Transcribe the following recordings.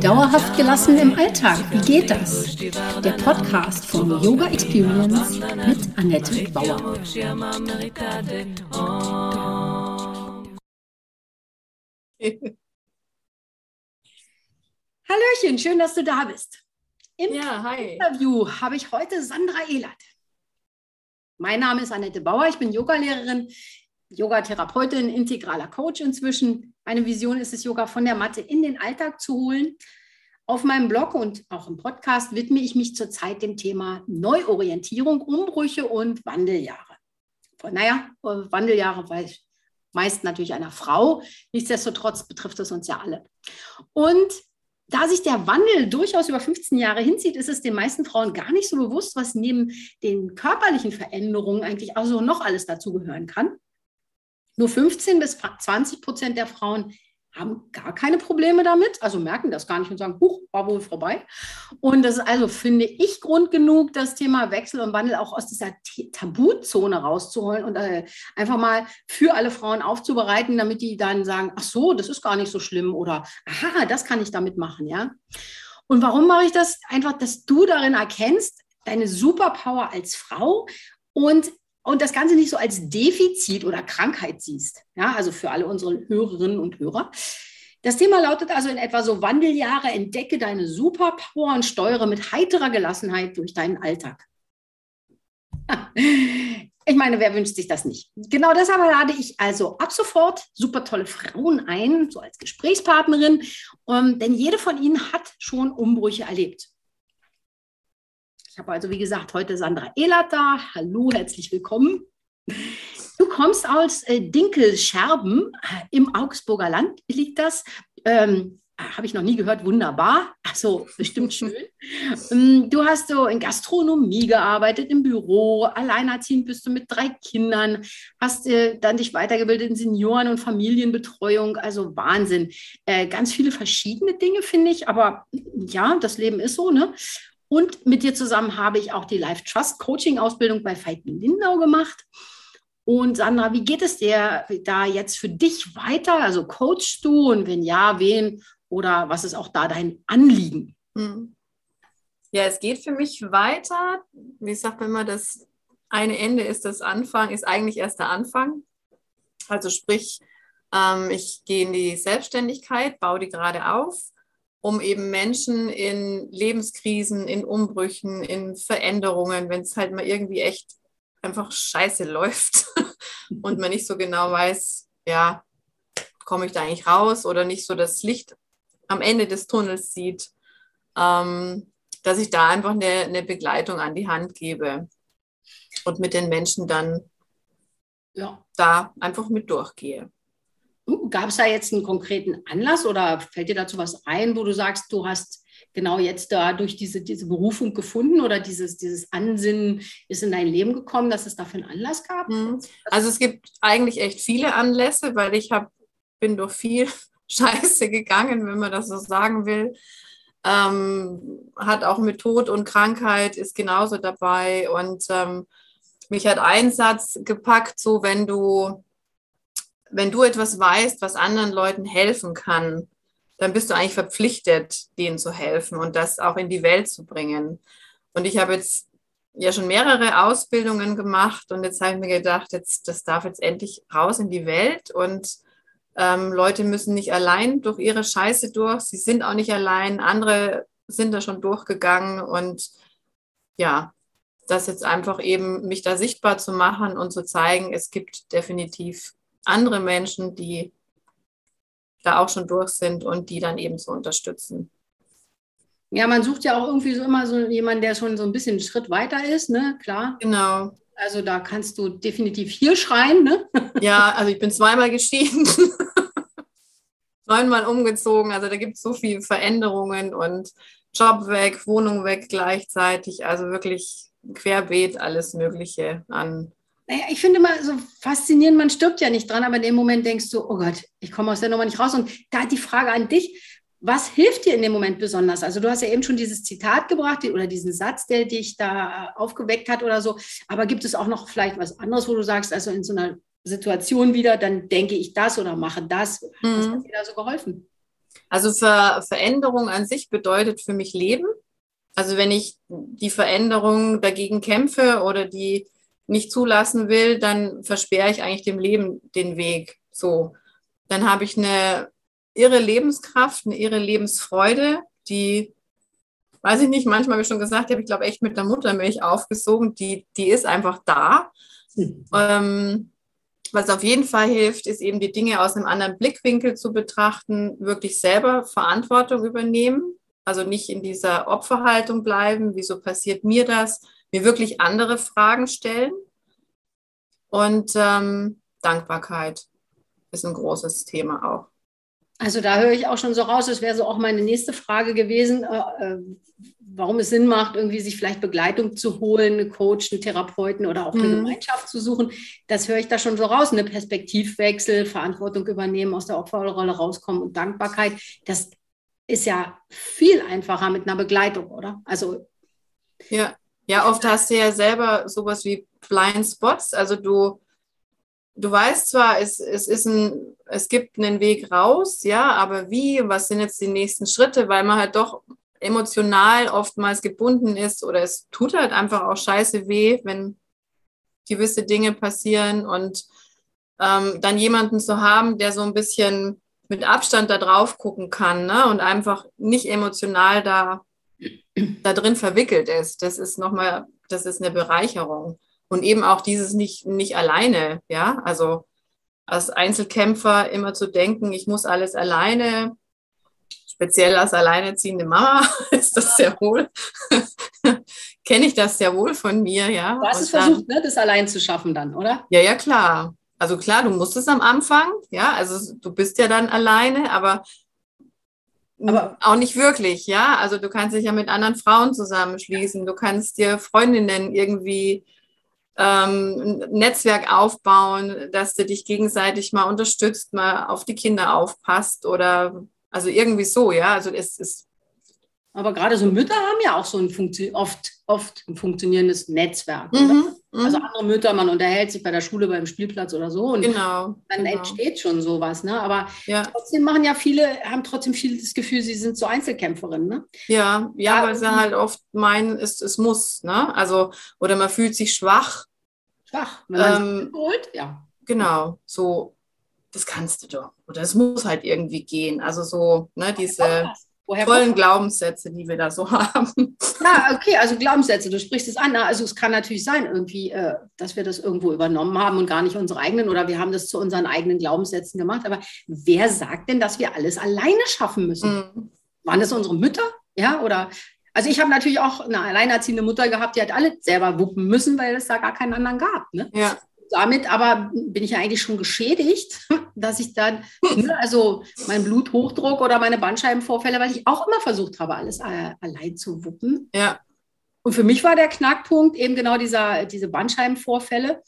Dauerhaft gelassen im Alltag, wie geht das? Der Podcast von Yoga Experience mit Annette Bauer. Hallöchen, schön, dass du da bist. Im ja, Interview habe ich heute Sandra Ehlert. Mein Name ist Annette Bauer, ich bin Yogalehrerin Yoga-Therapeutin, integraler Coach inzwischen. Meine Vision ist es, Yoga von der Matte in den Alltag zu holen. Auf meinem Blog und auch im Podcast widme ich mich zurzeit dem Thema Neuorientierung, Umbrüche und Wandeljahre. Naja, Wandeljahre, weil meist natürlich einer Frau. Nichtsdestotrotz betrifft es uns ja alle. Und da sich der Wandel durchaus über 15 Jahre hinzieht, ist es den meisten Frauen gar nicht so bewusst, was neben den körperlichen Veränderungen eigentlich auch so noch alles dazugehören kann. Nur 15 bis 20 Prozent der Frauen haben gar keine Probleme damit, also merken das gar nicht und sagen, huch, war wohl vorbei. Und das ist also, finde ich, Grund genug, das Thema Wechsel und Wandel auch aus dieser Tabuzone rauszuholen und äh, einfach mal für alle Frauen aufzubereiten, damit die dann sagen, ach so, das ist gar nicht so schlimm oder aha, das kann ich damit machen, ja. Und warum mache ich das? Einfach, dass du darin erkennst, deine Superpower als Frau und und das Ganze nicht so als Defizit oder Krankheit siehst. Ja, also für alle unsere Hörerinnen und Hörer. Das Thema lautet also in etwa so Wandeljahre, entdecke deine Superpower und steuere mit heiterer Gelassenheit durch deinen Alltag. Ich meine, wer wünscht sich das nicht? Genau deshalb lade ich also ab sofort super tolle Frauen ein, so als Gesprächspartnerin, ähm, denn jede von ihnen hat schon Umbrüche erlebt. Ich habe also, wie gesagt, heute Sandra Ehlert da. Hallo, herzlich willkommen. Du kommst aus äh, Dinkelscherben im Augsburger Land, liegt das. Ähm, habe ich noch nie gehört, wunderbar. Also bestimmt schön. Ähm, du hast so in Gastronomie gearbeitet, im Büro, alleinerziehend bist du mit drei Kindern, hast äh, dann dich weitergebildet in Senioren- und Familienbetreuung. Also Wahnsinn. Äh, ganz viele verschiedene Dinge, finde ich. Aber ja, das Leben ist so, ne? Und mit dir zusammen habe ich auch die Life Trust Coaching Ausbildung bei Veit Lindau gemacht. Und Sandra, wie geht es dir da jetzt für dich weiter? Also coachst du und wenn ja, wen oder was ist auch da dein Anliegen? Hm. Ja, es geht für mich weiter. Wie sagt man immer, das eine Ende ist das Anfang, ist eigentlich erst der Anfang. Also sprich, ähm, ich gehe in die Selbstständigkeit, baue die gerade auf um eben Menschen in Lebenskrisen, in Umbrüchen, in Veränderungen, wenn es halt mal irgendwie echt einfach scheiße läuft und man nicht so genau weiß, ja, komme ich da eigentlich raus oder nicht so das Licht am Ende des Tunnels sieht, ähm, dass ich da einfach eine, eine Begleitung an die Hand gebe und mit den Menschen dann ja. da einfach mit durchgehe. Gab es da jetzt einen konkreten Anlass oder fällt dir dazu was ein, wo du sagst, du hast genau jetzt dadurch diese, diese Berufung gefunden oder dieses, dieses Ansinnen ist in dein Leben gekommen, dass es dafür einen Anlass gab? Mhm. Also es gibt eigentlich echt viele Anlässe, weil ich hab, bin durch viel Scheiße gegangen, wenn man das so sagen will. Ähm, hat auch mit Tod und Krankheit ist genauso dabei und ähm, mich hat ein Satz gepackt, so wenn du wenn du etwas weißt, was anderen Leuten helfen kann, dann bist du eigentlich verpflichtet, denen zu helfen und das auch in die Welt zu bringen. Und ich habe jetzt ja schon mehrere Ausbildungen gemacht und jetzt habe ich mir gedacht, jetzt, das darf jetzt endlich raus in die Welt und ähm, Leute müssen nicht allein durch ihre Scheiße durch, sie sind auch nicht allein, andere sind da schon durchgegangen und ja, das jetzt einfach eben mich da sichtbar zu machen und zu zeigen, es gibt definitiv andere Menschen, die da auch schon durch sind und die dann eben zu unterstützen. Ja, man sucht ja auch irgendwie so immer so jemanden, der schon so ein bisschen einen Schritt weiter ist, ne? Klar. Genau. Also da kannst du definitiv hier schreien, ne? Ja, also ich bin zweimal geschieden, neunmal umgezogen. Also da gibt es so viele Veränderungen und Job weg, Wohnung weg gleichzeitig. Also wirklich querbeet alles Mögliche an naja, ich finde immer so faszinierend, man stirbt ja nicht dran, aber in dem Moment denkst du, oh Gott, ich komme aus der Nummer nicht raus. Und da die Frage an dich, was hilft dir in dem Moment besonders? Also du hast ja eben schon dieses Zitat gebracht oder diesen Satz, der dich da aufgeweckt hat oder so. Aber gibt es auch noch vielleicht was anderes, wo du sagst, also in so einer Situation wieder, dann denke ich das oder mache das. Mhm. Was hat dir da so geholfen? Also Ver Veränderung an sich bedeutet für mich Leben. Also wenn ich die Veränderung dagegen kämpfe oder die nicht zulassen will, dann versperre ich eigentlich dem Leben den Weg. So, dann habe ich eine irre Lebenskraft, eine irre Lebensfreude, die, weiß ich nicht, manchmal ich schon gesagt, habe ich glaube echt mit der Muttermilch aufgesogen, die, die ist einfach da. Mhm. Ähm, was auf jeden Fall hilft, ist eben die Dinge aus einem anderen Blickwinkel zu betrachten, wirklich selber Verantwortung übernehmen, also nicht in dieser Opferhaltung bleiben, wieso passiert mir das, mir wirklich andere Fragen stellen. Und ähm, Dankbarkeit ist ein großes Thema auch. Also da höre ich auch schon so raus, das wäre so auch meine nächste Frage gewesen, äh, äh, warum es Sinn macht, irgendwie sich vielleicht Begleitung zu holen, einen Coach, einen Therapeuten oder auch eine mhm. Gemeinschaft zu suchen. Das höre ich da schon so raus, eine Perspektivwechsel, Verantwortung übernehmen, aus der Opferrolle rauskommen und Dankbarkeit. Das ist ja viel einfacher mit einer Begleitung, oder? Also ja, ja, oft hast du ja selber sowas wie Blind Spots, also du du weißt zwar, es, es, ist ein, es gibt einen Weg raus, ja, aber wie, was sind jetzt die nächsten Schritte, weil man halt doch emotional oftmals gebunden ist oder es tut halt einfach auch scheiße weh, wenn gewisse Dinge passieren und ähm, dann jemanden zu haben, der so ein bisschen mit Abstand da drauf gucken kann ne? und einfach nicht emotional da, da drin verwickelt ist. Das ist nochmal, das ist eine Bereicherung. Und eben auch dieses nicht, nicht alleine, ja, also als Einzelkämpfer immer zu denken, ich muss alles alleine, speziell als alleinerziehende Mama ist das sehr wohl, kenne ich das sehr wohl von mir, ja. Du hast es versucht, ne, das allein zu schaffen dann, oder? Ja, ja, klar. Also klar, du musst es am Anfang, ja, also du bist ja dann alleine, aber, aber auch nicht wirklich, ja. Also du kannst dich ja mit anderen Frauen zusammenschließen, du kannst dir Freundinnen irgendwie ähm, Netzwerk aufbauen, dass du dich gegenseitig mal unterstützt, mal auf die Kinder aufpasst oder also irgendwie so, ja. Also es ist. Aber gerade so Mütter haben ja auch so ein Funktio oft, oft ein funktionierendes Netzwerk. Mhm, mhm, also andere Mütter, man unterhält sich bei der Schule, beim Spielplatz oder so und genau, dann genau. entsteht schon sowas. Ne? Aber ja. trotzdem machen ja viele, haben trotzdem viele das Gefühl, sie sind so Einzelkämpferinnen. Ne? Ja, ja, weil sie halt oft meinen, es, es muss. Ne? Also, oder man fühlt sich schwach Schwach. Wenn man ähm, holt, ja. Genau, so, das kannst du doch. Oder es muss halt irgendwie gehen. Also so, ne, diese tollen Glaubenssätze, die wir da so haben. Ja, okay, also Glaubenssätze, du sprichst es an. Also es kann natürlich sein, irgendwie, äh, dass wir das irgendwo übernommen haben und gar nicht unsere eigenen oder wir haben das zu unseren eigenen Glaubenssätzen gemacht. Aber wer sagt denn, dass wir alles alleine schaffen müssen? Mhm. Waren das unsere Mütter? Ja, oder also ich habe natürlich auch eine alleinerziehende Mutter gehabt, die hat alle selber wuppen müssen, weil es da gar keinen anderen gab. Ne? Ja. Damit aber bin ich ja eigentlich schon geschädigt, dass ich dann, ne, also mein Bluthochdruck oder meine Bandscheibenvorfälle, weil ich auch immer versucht habe, alles äh, allein zu wuppen. Ja. Und für mich war der Knackpunkt eben genau dieser, diese Bandscheibenvorfälle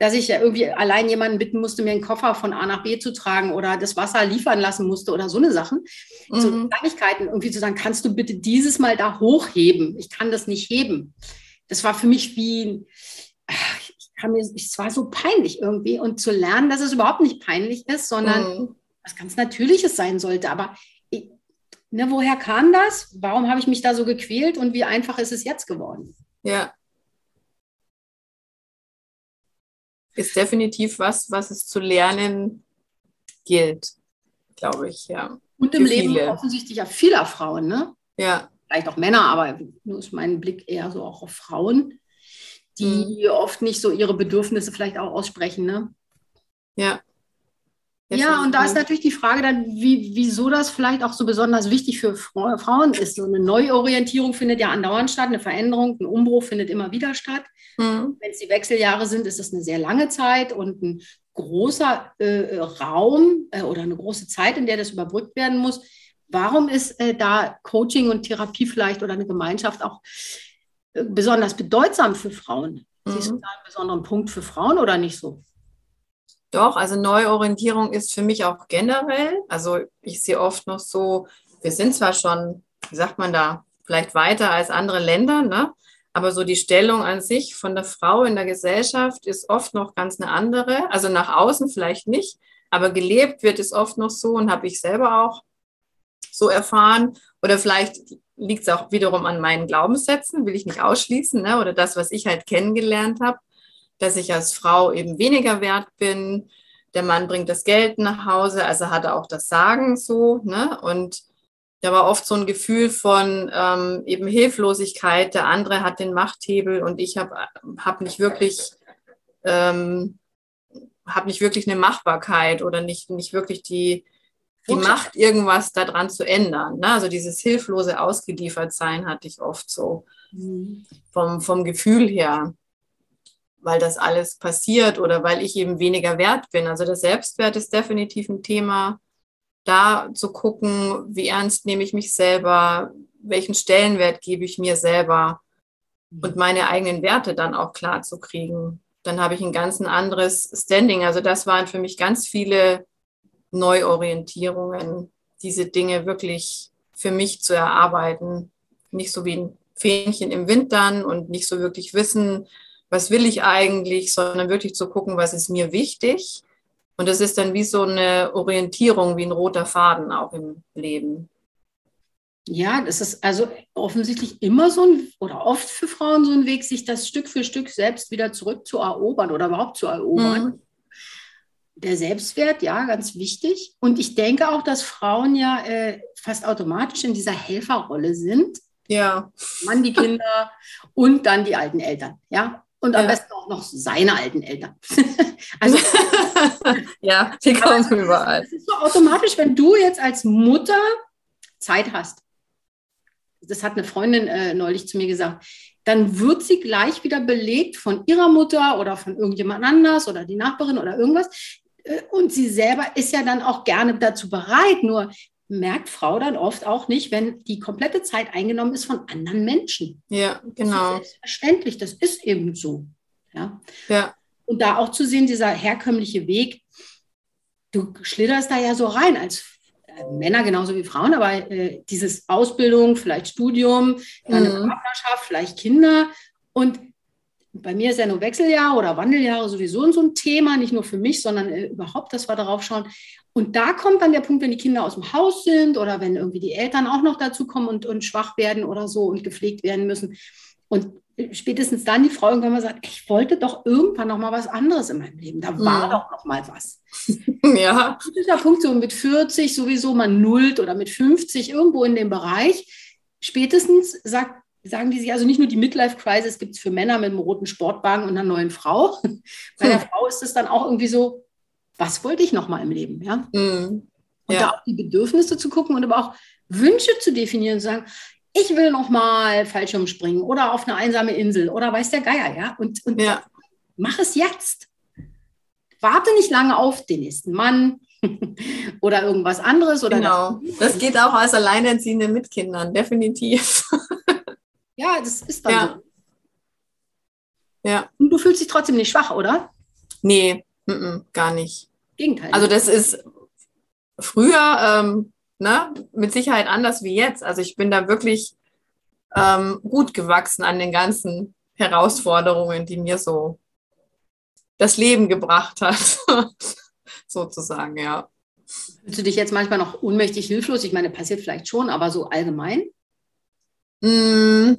dass ich ja irgendwie allein jemanden bitten musste, mir einen Koffer von A nach B zu tragen oder das Wasser liefern lassen musste oder so eine Sachen. Mhm. So Kleinigkeiten, irgendwie zu sagen, kannst du bitte dieses Mal da hochheben? Ich kann das nicht heben. Das war für mich wie, kann mir, es war so peinlich irgendwie und zu lernen, dass es überhaupt nicht peinlich ist, sondern mhm. was ganz Natürliches sein sollte. Aber ich, ne, woher kam das? Warum habe ich mich da so gequält und wie einfach ist es jetzt geworden? Ja, ist definitiv was, was es zu lernen gilt, glaube ich, ja. Und im Leben viele. offensichtlich ja vieler Frauen, ne? Ja. Vielleicht auch Männer, aber nur ist mein Blick eher so auch auf Frauen, die mhm. oft nicht so ihre Bedürfnisse vielleicht auch aussprechen, ne? Ja. Ja, und da ist natürlich die Frage dann, wie, wieso das vielleicht auch so besonders wichtig für Frauen ist. So eine Neuorientierung findet ja andauernd statt, eine Veränderung, ein Umbruch findet immer wieder statt. Mhm. Wenn es die Wechseljahre sind, ist das eine sehr lange Zeit und ein großer äh, Raum äh, oder eine große Zeit, in der das überbrückt werden muss. Warum ist äh, da Coaching und Therapie vielleicht oder eine Gemeinschaft auch besonders bedeutsam für Frauen? Mhm. Siehst du da einen besonderen Punkt für Frauen oder nicht so? Doch, also Neuorientierung ist für mich auch generell. Also ich sehe oft noch so, wir sind zwar schon, wie sagt man da, vielleicht weiter als andere Länder, ne? Aber so die Stellung an sich von der Frau in der Gesellschaft ist oft noch ganz eine andere. Also nach außen vielleicht nicht, aber gelebt wird es oft noch so und habe ich selber auch so erfahren. Oder vielleicht liegt es auch wiederum an meinen Glaubenssätzen, will ich nicht ausschließen, ne? oder das, was ich halt kennengelernt habe, dass ich als Frau eben weniger wert bin. Der Mann bringt das Geld nach Hause, also hat er auch das Sagen so. Ne? Und da war oft so ein Gefühl von ähm, eben Hilflosigkeit. Der andere hat den Machthebel und ich habe hab nicht wirklich ähm, habe nicht wirklich eine Machbarkeit oder nicht, nicht wirklich die, die Macht, irgendwas daran zu ändern. Ne? Also dieses hilflose Ausgeliefertsein hatte ich oft so mhm. vom, vom Gefühl her, weil das alles passiert oder weil ich eben weniger wert bin. Also der Selbstwert ist definitiv ein Thema, da zu gucken, wie ernst nehme ich mich selber, welchen Stellenwert gebe ich mir selber mhm. und meine eigenen Werte dann auch klar zu kriegen. Dann habe ich ein ganz anderes Standing. Also das waren für mich ganz viele Neuorientierungen, diese Dinge wirklich für mich zu erarbeiten. Nicht so wie ein Fähnchen im Wind dann und nicht so wirklich wissen, was will ich eigentlich, sondern wirklich zu gucken, was ist mir wichtig und das ist dann wie so eine Orientierung, wie ein roter Faden auch im Leben. Ja, das ist also offensichtlich immer so ein oder oft für Frauen so ein Weg, sich das Stück für Stück selbst wieder zurückzuerobern oder überhaupt zu erobern. Mhm. Der Selbstwert, ja, ganz wichtig. Und ich denke auch, dass Frauen ja äh, fast automatisch in dieser Helferrolle sind. Ja. Mann, die Kinder und dann die alten Eltern. Ja, und am ja. besten auch noch seine alten Eltern. also, ja, die kommen also, überall. Das ist so automatisch, wenn du jetzt als Mutter Zeit hast. Das hat eine Freundin äh, neulich zu mir gesagt. Dann wird sie gleich wieder belegt von ihrer Mutter oder von irgendjemand anders oder die Nachbarin oder irgendwas. Äh, und sie selber ist ja dann auch gerne dazu bereit. Nur merkt Frau dann oft auch nicht, wenn die komplette Zeit eingenommen ist von anderen Menschen. Ja, genau. Das ist selbstverständlich, das ist eben so. Ja. ja. Und da auch zu sehen, dieser herkömmliche Weg, du schlitterst da ja so rein als äh, Männer genauso wie Frauen, aber äh, dieses Ausbildung, vielleicht Studium, dann eine mhm. Partnerschaft, vielleicht Kinder und bei mir ist ja nur Wechseljahr oder Wandeljahre sowieso so ein Thema, nicht nur für mich, sondern äh, überhaupt, dass wir darauf schauen. Und da kommt dann der Punkt, wenn die Kinder aus dem Haus sind oder wenn irgendwie die Eltern auch noch dazu kommen und, und schwach werden oder so und gepflegt werden müssen. Und spätestens dann die Frau irgendwann mal sagt, ich wollte doch irgendwann noch mal was anderes in meinem Leben. Da war mhm. doch noch mal was. ja. Dieser Punkt so mit 40 sowieso man nullt oder mit 50 irgendwo in dem Bereich. Spätestens sagt, sagen die sich also nicht nur die Midlife-Crisis gibt es für Männer mit einem roten Sportwagen und einer neuen Frau. Bei der hm. Frau ist es dann auch irgendwie so, was wollte ich noch mal im Leben? Ja? Mhm. Und ja. da auch die Bedürfnisse zu gucken und aber auch Wünsche zu definieren und zu sagen, ich will noch mal Fallschirm springen oder auf eine einsame Insel oder weiß der Geier, ja? Und, und ja. mach es jetzt. Warte nicht lange auf den nächsten Mann oder irgendwas anderes. Oder genau, das, das geht auch als Alleinerziehende mit Kindern, definitiv. ja, das ist dann ja. so. Ja. Und du fühlst dich trotzdem nicht schwach, oder? Nee, m -m, gar nicht. Gegenteil. Also das ist früher ähm, ne, mit Sicherheit anders wie jetzt. Also ich bin da wirklich ähm, gut gewachsen an den ganzen Herausforderungen, die mir so das Leben gebracht hat, sozusagen, ja. Fühlst du dich jetzt manchmal noch ohnmächtig hilflos? Ich meine, passiert vielleicht schon, aber so allgemein? Mm,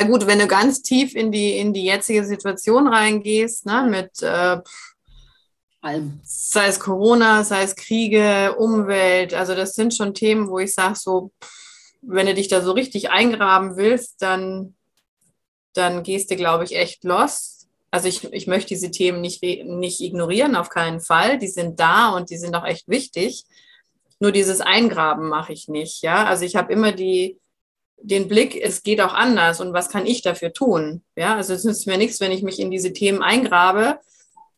ja gut, wenn du ganz tief in die, in die jetzige Situation reingehst, ne, mit äh, allem. Sei es Corona, sei es Kriege, Umwelt. Also das sind schon Themen, wo ich sage, so, wenn du dich da so richtig eingraben willst, dann, dann gehst du, glaube ich, echt los. Also ich, ich möchte diese Themen nicht, nicht ignorieren, auf keinen Fall. Die sind da und die sind auch echt wichtig. Nur dieses Eingraben mache ich nicht. Ja, also ich habe immer die, den Blick, es geht auch anders und was kann ich dafür tun? Ja, also es nützt mir nichts, wenn ich mich in diese Themen eingrabe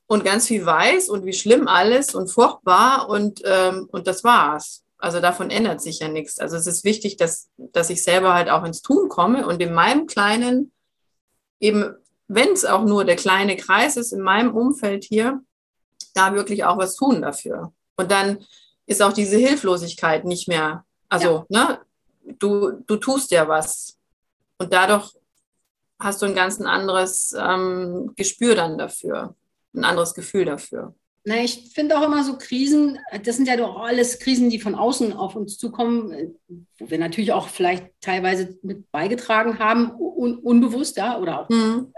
und ganz viel weiß und wie schlimm alles und furchtbar und, ähm, und das war's. Also davon ändert sich ja nichts. Also es ist wichtig, dass, dass ich selber halt auch ins Tun komme und in meinem kleinen, eben wenn es auch nur der kleine Kreis ist, in meinem Umfeld hier, da wirklich auch was tun dafür. Und dann ist auch diese Hilflosigkeit nicht mehr, also, ja. ne, du, du tust ja was. Und dadurch hast du ein ganz anderes ähm, Gespür dann dafür, ein anderes Gefühl dafür. Na, ich finde auch immer so Krisen, das sind ja doch alles Krisen, die von außen auf uns zukommen, wo wir natürlich auch vielleicht teilweise mit beigetragen haben, un unbewusst, ja, oder auch. Mhm.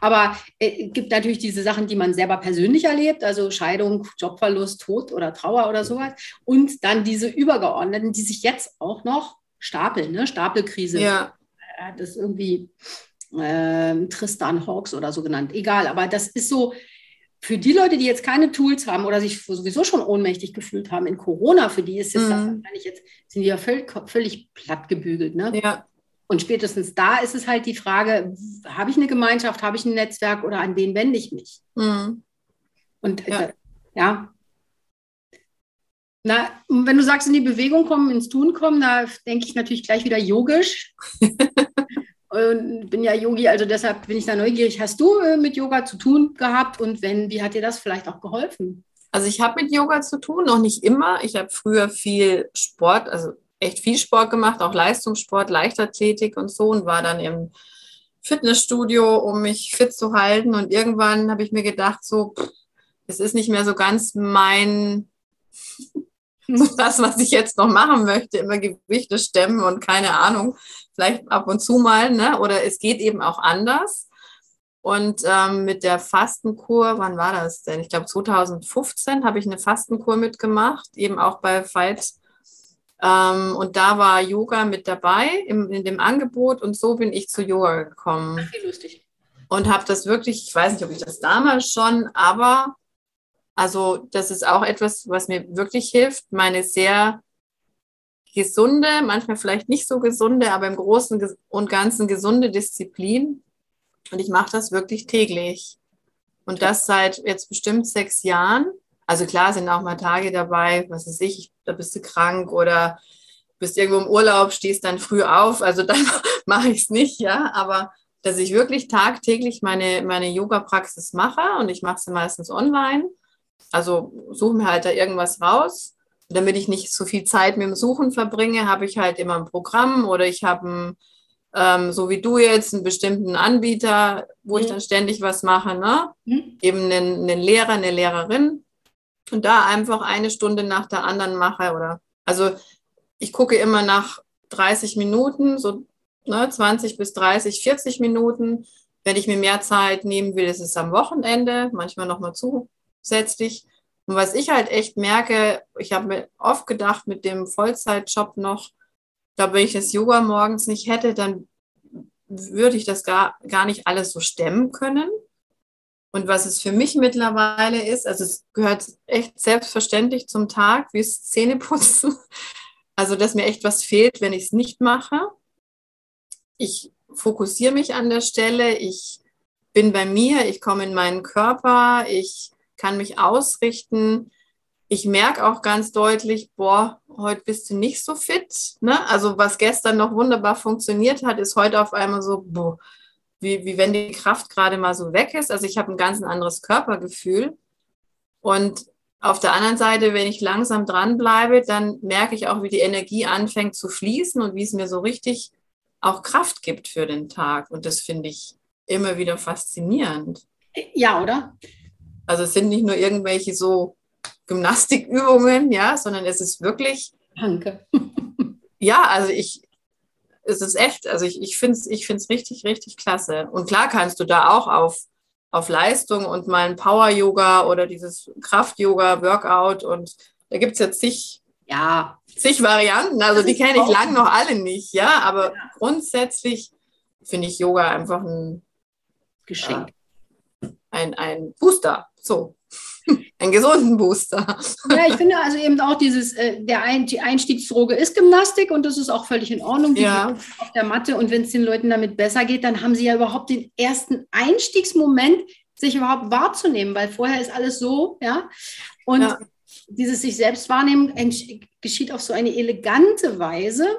Aber es äh, gibt natürlich diese Sachen, die man selber persönlich erlebt, also Scheidung, Jobverlust, Tod oder Trauer oder sowas. Und dann diese übergeordneten, die sich jetzt auch noch stapeln, ne? Stapelkrise. Ja. Das ist irgendwie äh, Tristan Hawks oder so genannt. Egal, aber das ist so, für die Leute, die jetzt keine Tools haben oder sich sowieso schon ohnmächtig gefühlt haben in Corona, für die ist es mhm. wahrscheinlich jetzt, sind die ja völlig, völlig platt gebügelt. Ne? Ja. Und spätestens da ist es halt die Frage, habe ich eine Gemeinschaft, habe ich ein Netzwerk oder an wen wende ich mich? Mhm. Und ja. Äh, ja. Na, wenn du sagst, in die Bewegung kommen, ins Tun kommen, da denke ich natürlich gleich wieder yogisch. und bin ja Yogi, also deshalb bin ich da neugierig. Hast du äh, mit Yoga zu tun gehabt und wenn, wie hat dir das vielleicht auch geholfen? Also ich habe mit Yoga zu tun, noch nicht immer. Ich habe früher viel Sport, also echt viel Sport gemacht, auch Leistungssport, Leichtathletik und so und war dann im Fitnessstudio, um mich fit zu halten. Und irgendwann habe ich mir gedacht, so, es ist nicht mehr so ganz mein, das, was ich jetzt noch machen möchte, immer Gewichte stemmen und keine Ahnung vielleicht ab und zu mal, ne? oder es geht eben auch anders. Und ähm, mit der Fastenkur, wann war das denn? Ich glaube 2015 habe ich eine Fastenkur mitgemacht, eben auch bei Fight. Ähm, und da war Yoga mit dabei im, in dem Angebot und so bin ich zu Yoga gekommen. Ach, wie lustig. Und habe das wirklich, ich weiß nicht, ob ich das damals schon, aber also das ist auch etwas, was mir wirklich hilft, meine sehr gesunde, manchmal vielleicht nicht so gesunde, aber im Großen und Ganzen gesunde Disziplin. Und ich mache das wirklich täglich. Und das seit jetzt bestimmt sechs Jahren. Also klar sind auch mal Tage dabei, was weiß ich, da bist du krank oder bist irgendwo im Urlaub, stehst dann früh auf. Also dann mache ich es nicht, ja. Aber dass ich wirklich tagtäglich meine, meine Yoga-Praxis mache und ich mache sie meistens online. Also suche mir halt da irgendwas raus damit ich nicht so viel Zeit mit dem Suchen verbringe, habe ich halt immer ein Programm oder ich habe ähm, so wie du jetzt, einen bestimmten Anbieter, wo mhm. ich dann ständig was mache, ne? Mhm. Eben einen, einen Lehrer, eine Lehrerin und da einfach eine Stunde nach der anderen mache oder also ich gucke immer nach 30 Minuten, so ne, 20 bis 30, 40 Minuten. Wenn ich mir mehr Zeit nehmen will, ist es am Wochenende, manchmal nochmal zusätzlich. Und was ich halt echt merke, ich habe mir oft gedacht, mit dem Vollzeitjob noch, glaube, wenn ich das Yoga morgens nicht hätte, dann würde ich das gar, gar nicht alles so stemmen können. Und was es für mich mittlerweile ist, also es gehört echt selbstverständlich zum Tag, wie es Zähneputzen. Also, dass mir echt was fehlt, wenn ich es nicht mache. Ich fokussiere mich an der Stelle, ich bin bei mir, ich komme in meinen Körper, ich kann mich ausrichten. Ich merke auch ganz deutlich, boah, heute bist du nicht so fit. Ne? Also was gestern noch wunderbar funktioniert hat, ist heute auf einmal so, boah, wie, wie wenn die Kraft gerade mal so weg ist. Also ich habe ein ganz anderes Körpergefühl. Und auf der anderen Seite, wenn ich langsam dranbleibe, dann merke ich auch, wie die Energie anfängt zu fließen und wie es mir so richtig auch Kraft gibt für den Tag. Und das finde ich immer wieder faszinierend. Ja, oder? Also es sind nicht nur irgendwelche so Gymnastikübungen, ja, sondern es ist wirklich. Danke. ja, also ich, es ist echt, also ich, ich finde es ich find's richtig, richtig klasse. Und klar kannst du da auch auf, auf Leistung und mal ein Power-Yoga oder dieses Kraft-Yoga, Workout und da gibt es jetzt zig, ja. zig Varianten. Also die kenne ich lang noch alle nicht, ja, aber ja. grundsätzlich finde ich Yoga einfach ein Geschenk. Äh, ein, ein Booster. So. Einen gesunden Booster. Ja, ich finde also eben auch dieses, äh, der ein, die Einstiegsdroge ist Gymnastik und das ist auch völlig in Ordnung, ja. auf der Matte. Und wenn es den Leuten damit besser geht, dann haben sie ja überhaupt den ersten Einstiegsmoment, sich überhaupt wahrzunehmen, weil vorher ist alles so, ja. Und ja. dieses sich selbst wahrnehmen geschieht auf so eine elegante Weise.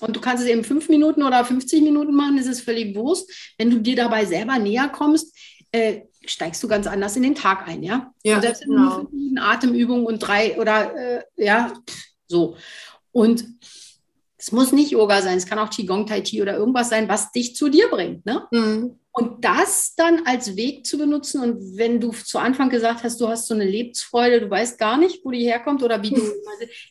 Und du kannst es eben fünf Minuten oder 50 Minuten machen, das ist völlig Wurst. Wenn du dir dabei selber näher kommst, äh, steigst du ganz anders in den Tag ein, ja? Ja. Und selbst genau. Atemübungen und drei oder äh, ja, so. Und Es muss nicht Yoga sein, es kann auch Qigong, Tai Chi oder irgendwas sein, was dich zu dir bringt. Ne? Mhm. Und das dann als Weg zu benutzen und wenn du zu Anfang gesagt hast, du hast so eine Lebensfreude, du weißt gar nicht, wo die herkommt oder wie du.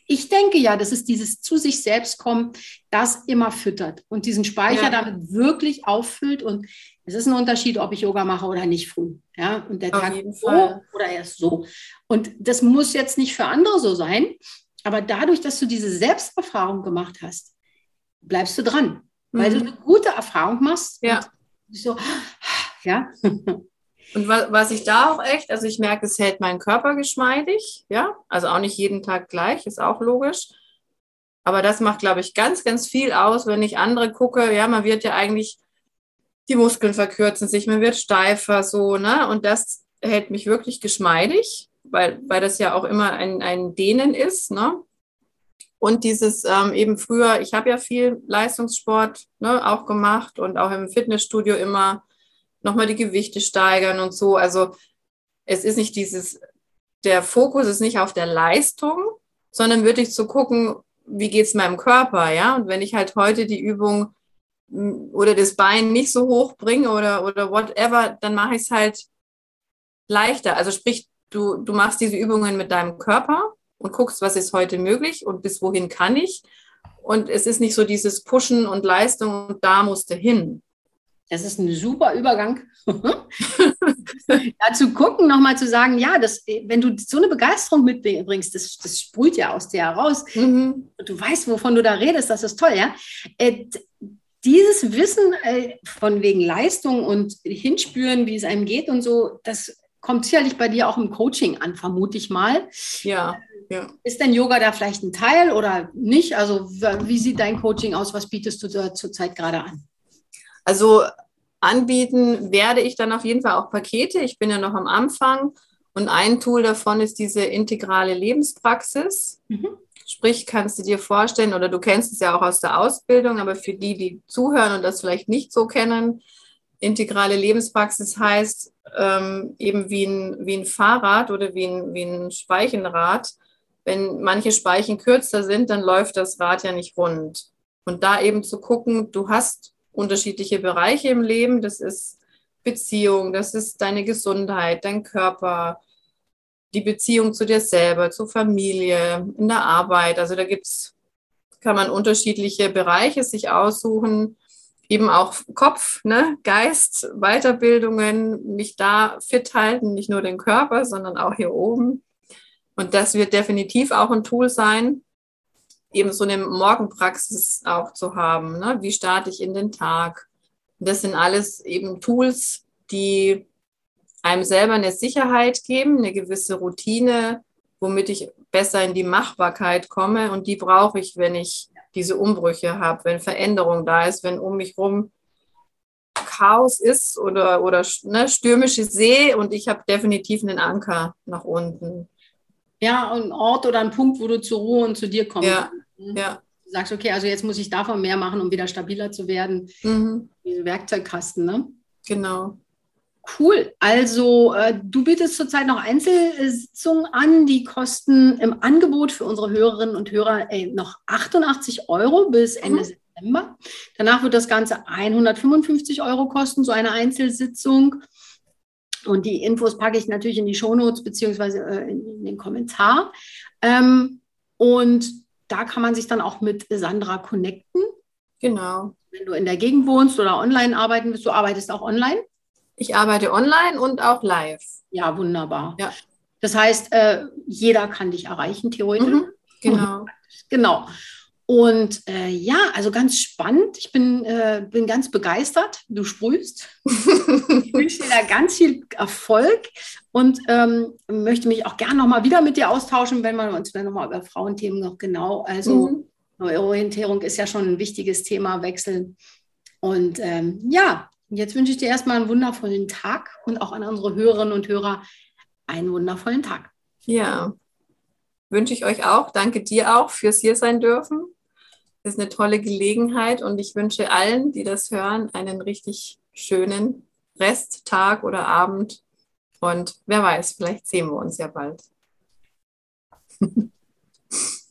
ich denke ja, das ist dieses zu sich selbst kommen, das immer füttert und diesen Speicher ja. damit wirklich auffüllt. Und es ist ein Unterschied, ob ich Yoga mache oder nicht früh. Ja, und der Auf Tag so Fall. oder erst so. Und das muss jetzt nicht für andere so sein. Aber dadurch, dass du diese Selbsterfahrung gemacht hast, bleibst du dran, weil mhm. du eine gute Erfahrung machst. Ja. So, ja. Und was ich da auch echt, also ich merke, es hält meinen Körper geschmeidig, ja, also auch nicht jeden Tag gleich, ist auch logisch. Aber das macht, glaube ich, ganz, ganz viel aus, wenn ich andere gucke. Ja, man wird ja eigentlich, die Muskeln verkürzen sich, man wird steifer, so, ne? Und das hält mich wirklich geschmeidig weil, weil das ja auch immer ein, ein Dehnen ist. Ne? Und dieses ähm, eben früher, ich habe ja viel Leistungssport ne, auch gemacht und auch im Fitnessstudio immer nochmal die Gewichte steigern und so. Also es ist nicht dieses, der Fokus ist nicht auf der Leistung, sondern wirklich zu gucken, wie geht es meinem Körper, ja? Und wenn ich halt heute die Übung oder das Bein nicht so hoch bringe oder, oder whatever, dann mache ich es halt leichter. Also sprich, du, du machst diese Übungen mit deinem Körper und guckst, was ist heute möglich und bis wohin kann ich. Und es ist nicht so dieses Pushen und Leistung und da musst du hin. Das ist ein super Übergang. Dazu gucken, nochmal zu sagen, ja, das, wenn du so eine Begeisterung mitbringst, das, das sprüht ja aus dir heraus. Mhm. Du weißt, wovon du da redest, das ist toll, ja. Äh, dieses Wissen äh, von wegen Leistung und Hinspüren, wie es einem geht und so, das kommt sicherlich bei dir auch im Coaching an, vermute ich mal. Ja, ja. Ist denn Yoga da vielleicht ein Teil oder nicht? Also wie sieht dein Coaching aus? Was bietest du da zurzeit gerade an? Also anbieten werde ich dann auf jeden Fall auch Pakete. Ich bin ja noch am Anfang und ein Tool davon ist diese integrale Lebenspraxis. Mhm. Sprich, kannst du dir vorstellen, oder du kennst es ja auch aus der Ausbildung, aber für die, die zuhören und das vielleicht nicht so kennen, integrale Lebenspraxis heißt ähm, eben wie ein, wie ein Fahrrad oder wie ein, wie ein Speichenrad. Wenn manche Speichen kürzer sind, dann läuft das Rad ja nicht rund. Und da eben zu gucken, du hast unterschiedliche Bereiche im Leben. Das ist Beziehung, das ist deine Gesundheit, dein Körper, die Beziehung zu dir selber, zur Familie, in der Arbeit. Also da gibt's, kann man unterschiedliche Bereiche sich aussuchen eben auch Kopf, ne, Geist, Weiterbildungen, mich da fit halten, nicht nur den Körper, sondern auch hier oben. Und das wird definitiv auch ein Tool sein, eben so eine Morgenpraxis auch zu haben. Ne? Wie starte ich in den Tag? Das sind alles eben Tools, die einem selber eine Sicherheit geben, eine gewisse Routine, womit ich besser in die Machbarkeit komme. Und die brauche ich, wenn ich diese Umbrüche habe, wenn Veränderung da ist, wenn um mich herum Chaos ist oder, oder ne, stürmische See und ich habe definitiv einen Anker nach unten. Ja, ein Ort oder ein Punkt, wo du zur Ruhe und zu dir kommst. Ja, mhm. ja. Du sagst, okay, also jetzt muss ich davon mehr machen, um wieder stabiler zu werden. Mhm. Diese Werkzeugkasten, ne? Genau. Cool. Also äh, du bietest zurzeit noch Einzelsitzungen an, die kosten im Angebot für unsere Hörerinnen und Hörer ey, noch 88 Euro bis Ende mhm. September. Danach wird das Ganze 155 Euro kosten, so eine Einzelsitzung. Und die Infos packe ich natürlich in die Shownotes beziehungsweise äh, in, in, den Kommentar. Ähm, und da kann man sich dann auch mit Sandra connecten. Genau. Wenn du in der Gegend wohnst oder online arbeiten willst, du arbeitest auch online. Ich arbeite online und auch live. Ja, wunderbar. Ja. Das heißt, äh, jeder kann dich erreichen, theoretisch. Mhm, genau. genau. Und äh, ja, also ganz spannend. Ich bin, äh, bin ganz begeistert. Du sprühst. ich wünsche dir da ganz viel Erfolg und ähm, möchte mich auch gerne nochmal wieder mit dir austauschen, wenn wir uns dann nochmal über Frauenthemen noch genau. Also mhm. Neuorientierung ist ja schon ein wichtiges Thema, Wechsel. Und ähm, ja, Jetzt wünsche ich dir erstmal einen wundervollen Tag und auch an unsere Hörerinnen und Hörer einen wundervollen Tag. Ja, wünsche ich euch auch. Danke dir auch fürs hier sein dürfen. Das ist eine tolle Gelegenheit und ich wünsche allen, die das hören, einen richtig schönen Resttag oder Abend. Und wer weiß, vielleicht sehen wir uns ja bald.